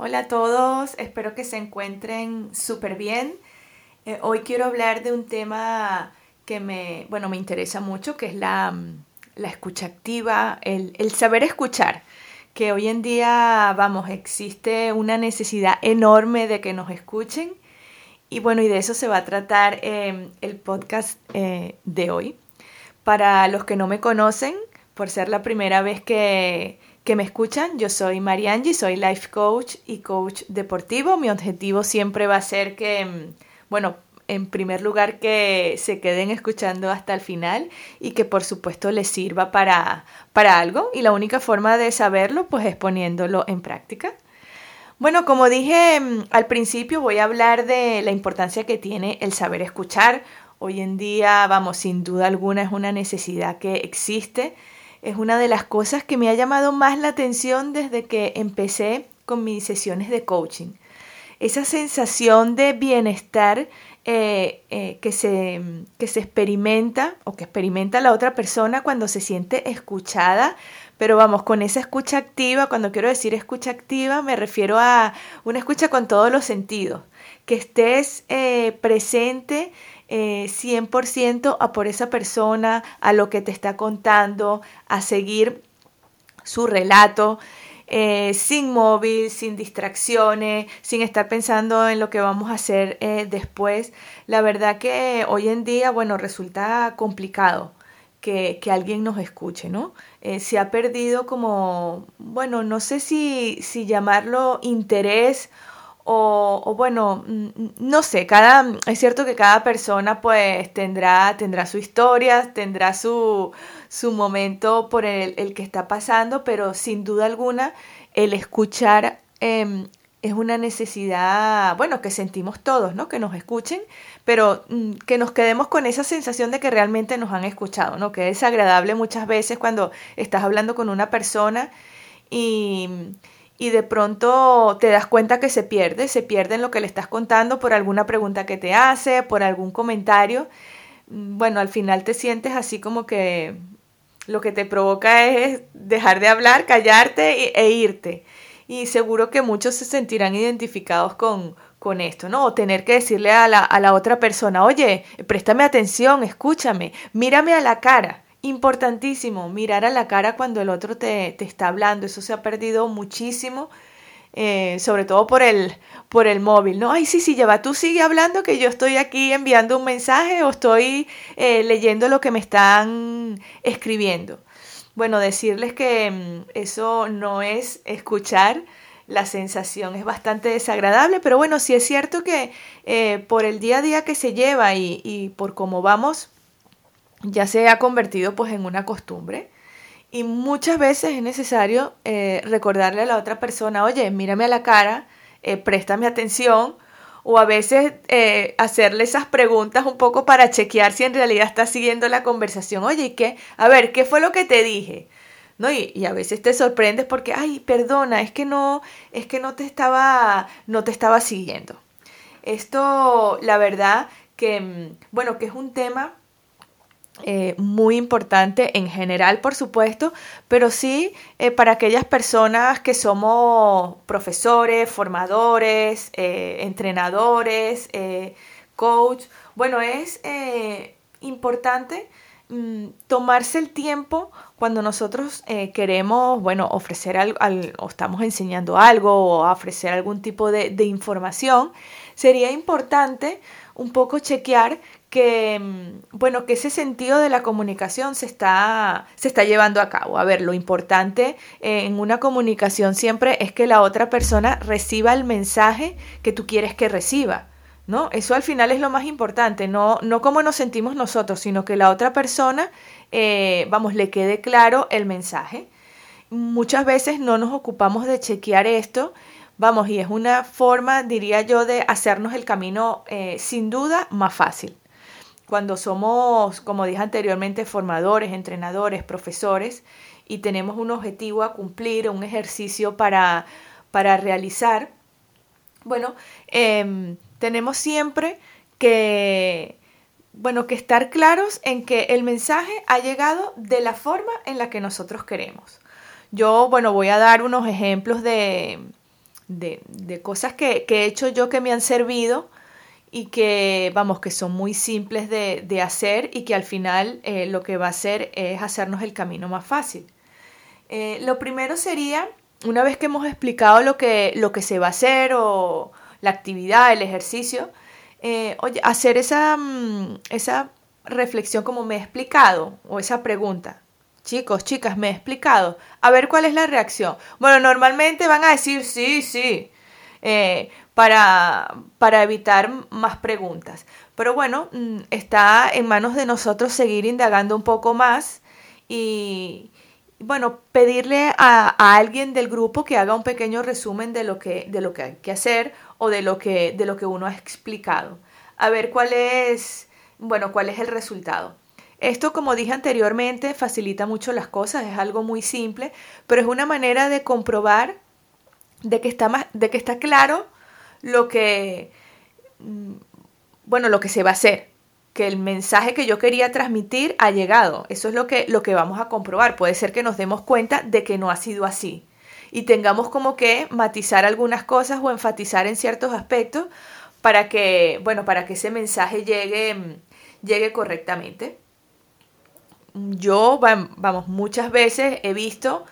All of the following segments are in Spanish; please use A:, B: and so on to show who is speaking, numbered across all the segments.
A: Hola a todos, espero que se encuentren súper bien. Eh, hoy quiero hablar de un tema que me, bueno, me interesa mucho, que es la, la escucha activa, el, el, saber escuchar, que hoy en día, vamos, existe una necesidad enorme de que nos escuchen. Y bueno, y de eso se va a tratar eh, el podcast eh, de hoy. Para los que no me conocen, por ser la primera vez que, que me escuchan, yo soy Mariangi, soy life coach y coach deportivo. Mi objetivo siempre va a ser que, mm, bueno, en primer lugar que se queden escuchando hasta el final y que por supuesto les sirva para, para algo y la única forma de saberlo pues es poniéndolo en práctica. Bueno, como dije mm, al principio voy a hablar de la importancia que tiene el saber escuchar. Hoy en día, vamos, sin duda alguna es una necesidad que existe es una de las cosas que me ha llamado más la atención desde que empecé con mis sesiones de coaching. Esa sensación de bienestar eh, eh, que, se, que se experimenta o que experimenta la otra persona cuando se siente escuchada, pero vamos, con esa escucha activa, cuando quiero decir escucha activa, me refiero a una escucha con todos los sentidos, que estés eh, presente 100% eh, a por esa persona, a lo que te está contando, a seguir su relato. Eh, sin móvil, sin distracciones, sin estar pensando en lo que vamos a hacer eh, después. La verdad que hoy en día, bueno, resulta complicado que, que alguien nos escuche, ¿no? se ha perdido como, bueno, no sé si, si llamarlo interés o, bueno, no sé, cada, es cierto que cada persona pues tendrá, tendrá su historia, tendrá su, su momento por el, el, que está pasando, pero sin duda alguna el escuchar eh, es una necesidad, bueno, que sentimos todos, ¿no? Que nos escuchen, pero mm, que nos quedemos con esa sensación de que realmente nos han escuchado, ¿no? Que es agradable muchas veces cuando estás hablando con una persona y y de pronto te das cuenta que se pierde, se pierde en lo que le estás contando por alguna pregunta que te hace, por algún comentario. Mm, bueno, al final te sientes así como que lo que te provoca es dejar de hablar, callarte e irte. Y seguro que muchos se sentirán identificados con, con esto, ¿no? O tener que decirle a la, a la otra persona, oye, préstame atención, escúchame, mírame a la cara. Importantísimo, mirar a la cara cuando el otro te, te está hablando. Eso se ha perdido muchísimo, eh, sobre todo por el, por el móvil. No, ay, sí, sí, lleva, tú sigue hablando que yo estoy aquí enviando un mensaje o estoy eh, leyendo lo que me están escribiendo. Bueno, decirles que mm, eso no es escuchar, la sensación es bastante desagradable, pero bueno, sí es cierto que eh, por el día a día que se lleva y, y por cómo vamos ya se ha convertido pues en una costumbre y muchas veces es necesario eh, recordarle a la otra persona, oye, mírame a la cara, eh, préstame atención, o a veces eh, hacerle esas preguntas un poco para chequear si en realidad está siguiendo la conversación. Oye, ¿y qué? A ver, ¿qué fue lo que te dije? ¿No? Y, y, a veces te sorprendes porque, ay, perdona, es que no, es que no te estaba, no te estaba siguiendo. Esto, la verdad, que, mm, bueno, que es un tema eh, muy importante en general, por supuesto, pero sí eh, para aquellas personas que somos profesores, formadores, eh, entrenadores, coach. Bueno, es importante mm, tomarse el tiempo cuando nosotros queremos, bueno, ofrecer algo, o estamos enseñando algo o ofrecer algún tipo de información, sería importante un poco chequear que, mm, bueno, que ese sentido de la comunicación se está, se está llevando a cabo. A ver, lo importante eh, en una comunicación siempre es que la otra persona reciba el mensaje que tú quieres que reciba. ¿No? Eso al final es lo más importante, no, no cómo nos sentimos nosotros, sino que la otra persona, eh, vamos, le quede claro el mensaje. Muchas veces no nos ocupamos de chequear esto Vamos, y es una forma, diría yo, de hacernos el camino eh, sin duda más fácil. Cuando somos, como dije anteriormente, formadores, entrenadores, profesores y tenemos un objetivo a cumplir, un ejercicio para, para realizar, bueno, em, tenemos siempre que, bueno, que estar claros en que el mensaje ha llegado de la forma en la que nosotros queremos. Yo, bueno, voy a dar unos ejemplos de, de, cosas que, he hecho yo que me han servido y que, vamos, que son muy simples de, hacer y que al final eh, lo que va a hacer es hacernos el camino más fácil. Eh, lo primero sería, una vez que hemos explicado lo que, lo que se va a hacer o la actividad, el ejercicio, eh, hacer esa, mm, esa reflexión como me he explicado o esa pregunta. Chicos, chicas, me he explicado. A ver cuál es la reacción. Bueno, normalmente van a decir sí, sí, para, para evitar más preguntas. Pero bueno, mm, está en manos de nosotros seguir indagando un poco más y, bueno, pedirle a, a, alguien del grupo que haga un pequeño resumen de lo que, de lo que hay que hacer o de lo que, de lo que uno ha explicado. A ver cuál es, bueno, cuál es el resultado. Esto, como dije anteriormente, facilita mucho las cosas, es algo muy simple, pero es una manera de comprobar de que está, más, de que está claro lo que, mm, bueno, lo que se va a hacer, que el mensaje que yo quería transmitir ha llegado. Eso es lo que, lo que vamos a comprobar. Puede ser que nos demos cuenta de que no ha sido así y tengamos como que matizar algunas cosas o enfatizar en ciertos aspectos para que, bueno, para que ese mensaje llegue, llegue correctamente. Yo, vamos, muchas veces he visto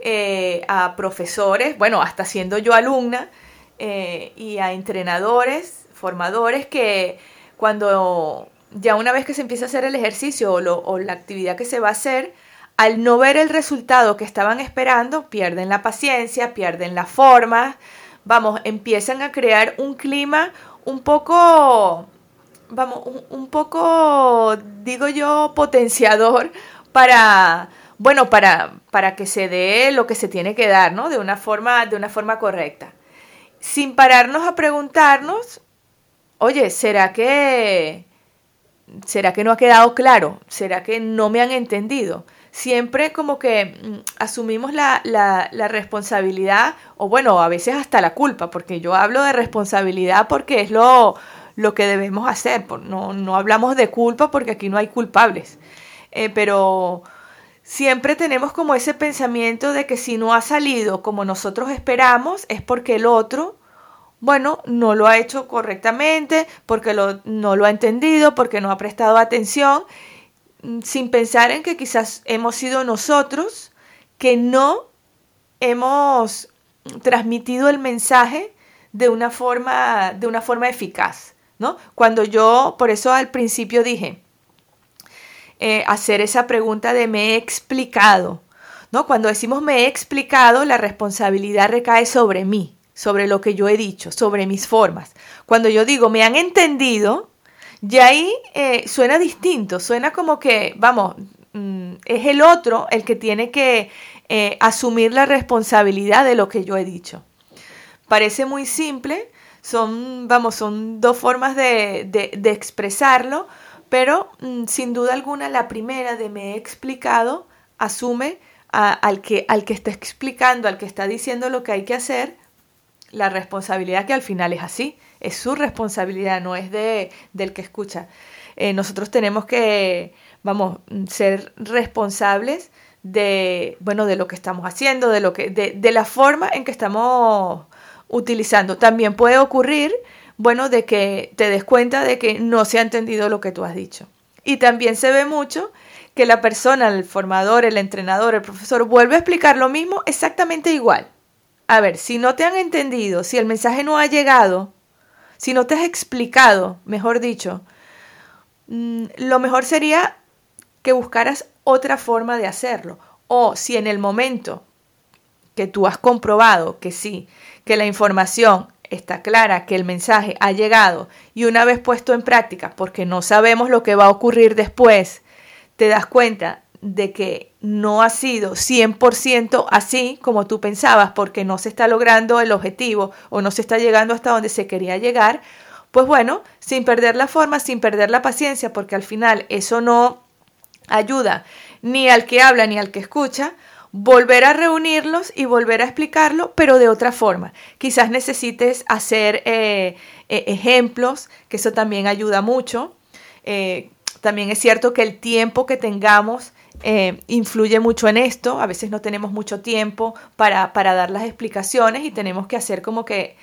A: eh, a profesores, bueno, hasta siendo yo alumna, eh, y a entrenadores, formadores que cuando ya una vez que se empieza a hacer el ejercicio o la actividad que se va a hacer, al no ver el resultado que estaban esperando, pierden la paciencia, pierden la forma, vamos, empiezan a crear un clima un poco, vamos, un, poco, digo yo, potenciador para, bueno, para, para que se dé lo que se tiene que dar, ¿no? De una forma, de una forma correcta. Sin pararnos a preguntarnos, oye, ¿será que, será que no ha quedado claro? ¿Será que no me han entendido? siempre como que mm, asumimos la, la, responsabilidad, o bueno, a veces hasta la culpa, porque yo hablo de responsabilidad porque es lo, lo que debemos hacer, no, no, hablamos de culpa porque aquí no hay culpables, eh, pero siempre tenemos como ese pensamiento de que si no ha salido como nosotros esperamos es porque el otro, bueno, no lo ha hecho correctamente, porque no lo ha entendido, porque no ha prestado atención Mm, sin pensar en que quizás hemos sido nosotros que no hemos transmitido el mensaje de una forma, de una forma eficaz. ¿no? Cuando yo, por eso al principio dije, eh, hacer esa pregunta de me he explicado. ¿no? Cuando decimos me he explicado, la responsabilidad recae sobre mí, sobre lo que yo he dicho, sobre mis formas. Cuando yo digo me han entendido, y ahí eh, suena distinto, suena como que, vamos, mm, es el otro el que tiene que eh, asumir la responsabilidad de lo que yo he dicho. Parece muy simple, son, vamos, son dos formas de, expresarlo, pero mm, sin duda alguna la primera de me he explicado asume al, que, al que está explicando, al que está diciendo lo que hay que hacer, la responsabilidad que al final es así es su responsabilidad, no es de, del que escucha. Eh, nosotros tenemos que, vamos, ser responsables de, bueno, de lo que estamos haciendo, de, lo que, de, de la forma en que estamos utilizando. También puede ocurrir, bueno, de que te des cuenta de que no se ha entendido lo que tú has dicho. Y también se ve mucho que la persona, el formador, el entrenador, el profesor, vuelve a explicar lo mismo exactamente igual. A ver, si no te han entendido, si el mensaje no ha llegado, si no te has explicado, mejor dicho, mm, lo mejor sería que buscaras otra forma de hacerlo. O si en el momento que tú has comprobado que sí, que la información está clara, que el mensaje ha llegado y una vez puesto en práctica, porque no sabemos lo que va a ocurrir después, te das cuenta de que no ha sido 100% así como tú pensabas porque no se está logrando el objetivo o no se está llegando hasta donde se quería llegar, pues bueno, sin perder la forma, sin perder la paciencia, porque al final eso no ayuda ni al que habla ni al que escucha, volver a reunirlos y volver a explicarlo, pero de otra forma. Quizás necesites hacer eh, eh, ejemplos, que eso también ayuda mucho. Eh, también es cierto que el tiempo que tengamos eh, influye mucho en esto. A veces no tenemos mucho tiempo para, para dar las explicaciones y tenemos que hacer como que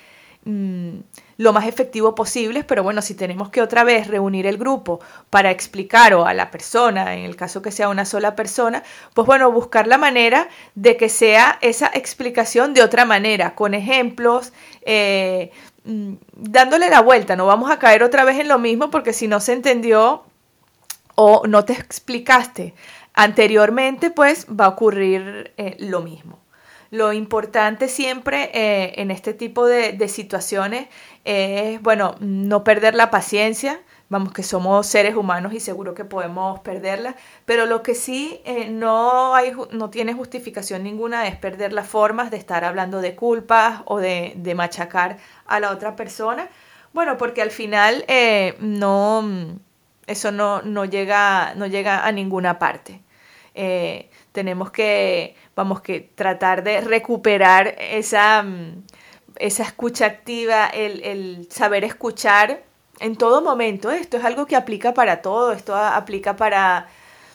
A: mm, lo más efectivo posible, pero bueno, si tenemos que otra vez reunir el grupo para explicar o a la persona, en el caso que sea una sola persona, pues bueno, buscar la manera de que sea esa explicación de otra manera, con ejemplos, eh, mm, dándole la vuelta, no vamos a caer otra vez en lo mismo porque si no se entendió o no te explicaste anteriormente, pues va a ocurrir eh, lo mismo. Lo importante siempre eh, en este tipo de, situaciones es, bueno, no perder la paciencia. Vamos, que somos seres humanos y seguro que podemos perderla, pero lo que sí eh, no, hay, no tiene justificación ninguna es perder las formas de estar hablando de culpas o de, machacar a la otra persona. Bueno, porque al final no, eso no, no, llega, no llega a ninguna parte. Eh, tenemos que, vamos, que tratar de recuperar esa, mm, esa escucha activa, el, el saber escuchar en todo momento. Esto es algo que aplica para todo, esto aplica para,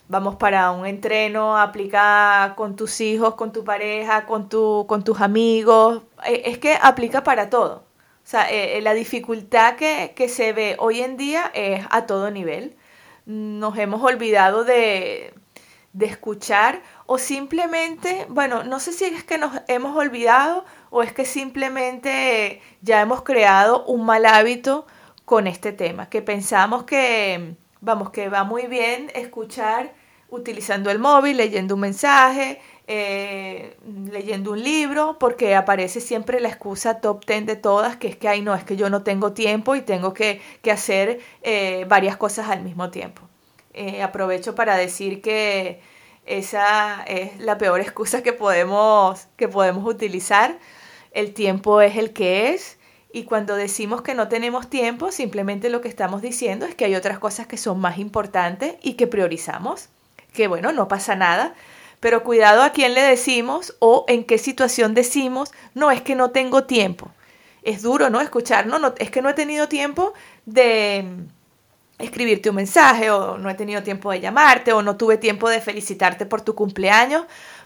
A: vamos, para un entreno, aplica con tus hijos, con tu pareja, con, tu, con tus amigos, e, es que aplica para todo. O sea, eh, la dificultad que, que se ve hoy en día es a todo nivel. Nos hemos olvidado de, de escuchar o simplemente, bueno, no sé si es que nos hemos olvidado o es que simplemente ya hemos creado un mal hábito con este tema, que pensamos que, vamos, que va muy bien escuchar utilizando el móvil, leyendo un mensaje, eh, leyendo un libro, porque aparece siempre la excusa top ten de todas, que es que, ay, no, es que yo no tengo tiempo y tengo que, hacer eh, varias cosas al mismo tiempo. Eh, aprovecho para decir que esa es la peor excusa que podemos, que podemos utilizar. El tiempo es el que es y cuando decimos que no tenemos tiempo, simplemente lo que estamos diciendo es que hay otras cosas que son más importantes y que priorizamos. Que bueno, no pasa nada, pero cuidado a quién le decimos o en qué situación decimos, no es que no tengo tiempo. Es duro, ¿no? Escuchar, no, no es que no he tenido tiempo de escribirte un mensaje o no he tenido tiempo de llamarte o no tuve tiempo de felicitarte por tu cumpleaños.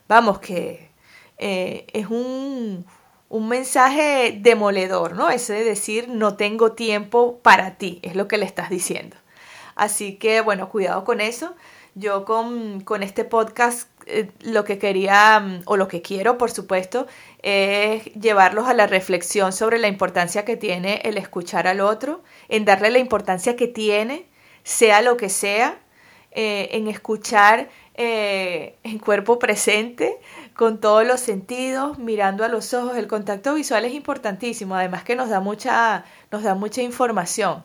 A: Vamos, que eh, es un, un mensaje demoledor, ¿no? Ese de decir no tengo tiempo para ti, es lo que le estás diciendo. Así que bueno, cuidado con eso. Yo con, con este podcast eh, lo que quería mm, o lo que quiero, por supuesto, es llevarlos a la reflexión sobre la importancia que tiene el escuchar al otro, en darle la importancia que tiene, sea lo que sea, eh, en escuchar eh, en cuerpo presente, con todos los sentidos, mirando a los ojos. El contacto visual es importantísimo, además que nos da mucha, nos da mucha información.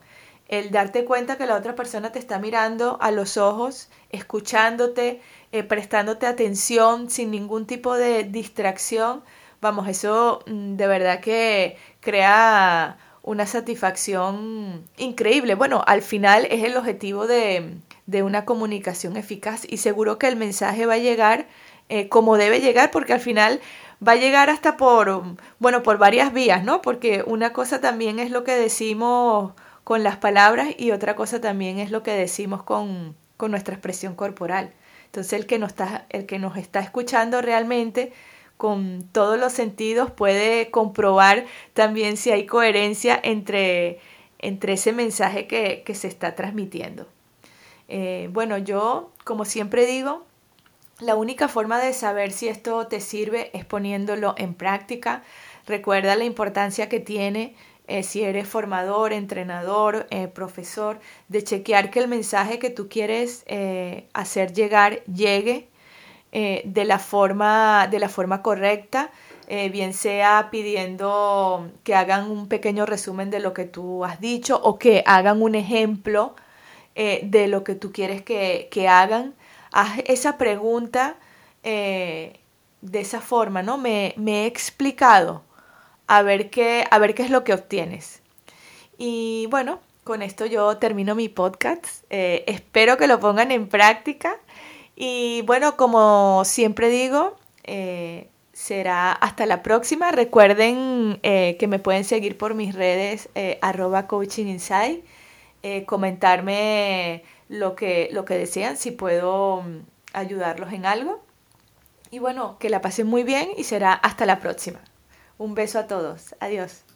A: El darte cuenta que la otra persona te está mirando a los ojos, escuchándote, eh, prestándote atención sin ningún tipo de distracción, vamos, eso mm, de verdad que crea una satisfacción increíble. Bueno, al final es el objetivo de, una comunicación eficaz y seguro que el mensaje va a llegar eh, como debe llegar porque al final va a llegar hasta por, bueno, por varias vías, ¿no? Porque una cosa también es lo que decimos con las palabras y otra cosa también es lo que decimos con, con nuestra expresión corporal. Entonces el que, nos está, el que nos está escuchando realmente con todos los sentidos puede comprobar también si hay coherencia entre, entre ese mensaje que, se está transmitiendo. Eh, bueno, yo, como siempre digo, la única forma de saber si esto te sirve es poniéndolo en práctica. Recuerda la importancia que tiene eh, si eres formador, entrenador, eh, profesor, de chequear que el mensaje que tú quieres eh, hacer llegar llegue de, la forma, de la forma correcta, bien sea pidiendo que hagan un pequeño resumen de lo que tú has dicho o que hagan un ejemplo de lo que tú quieres que, hagan. Haz esa pregunta de esa forma, ¿no? Me, me he explicado a ver qué, a ver qué es lo que obtienes. Y bueno, con esto yo termino mi podcast. Eh, espero que lo pongan en práctica. Y bueno, como siempre digo, eh, será hasta la próxima. Recuerden eh, que me pueden seguir por mis redes arroba coaching comentarme lo que, lo que desean, si puedo mm, ayudarlos en algo. Y bueno, que la pasen muy bien y será hasta la próxima. Un beso a todos. Adiós.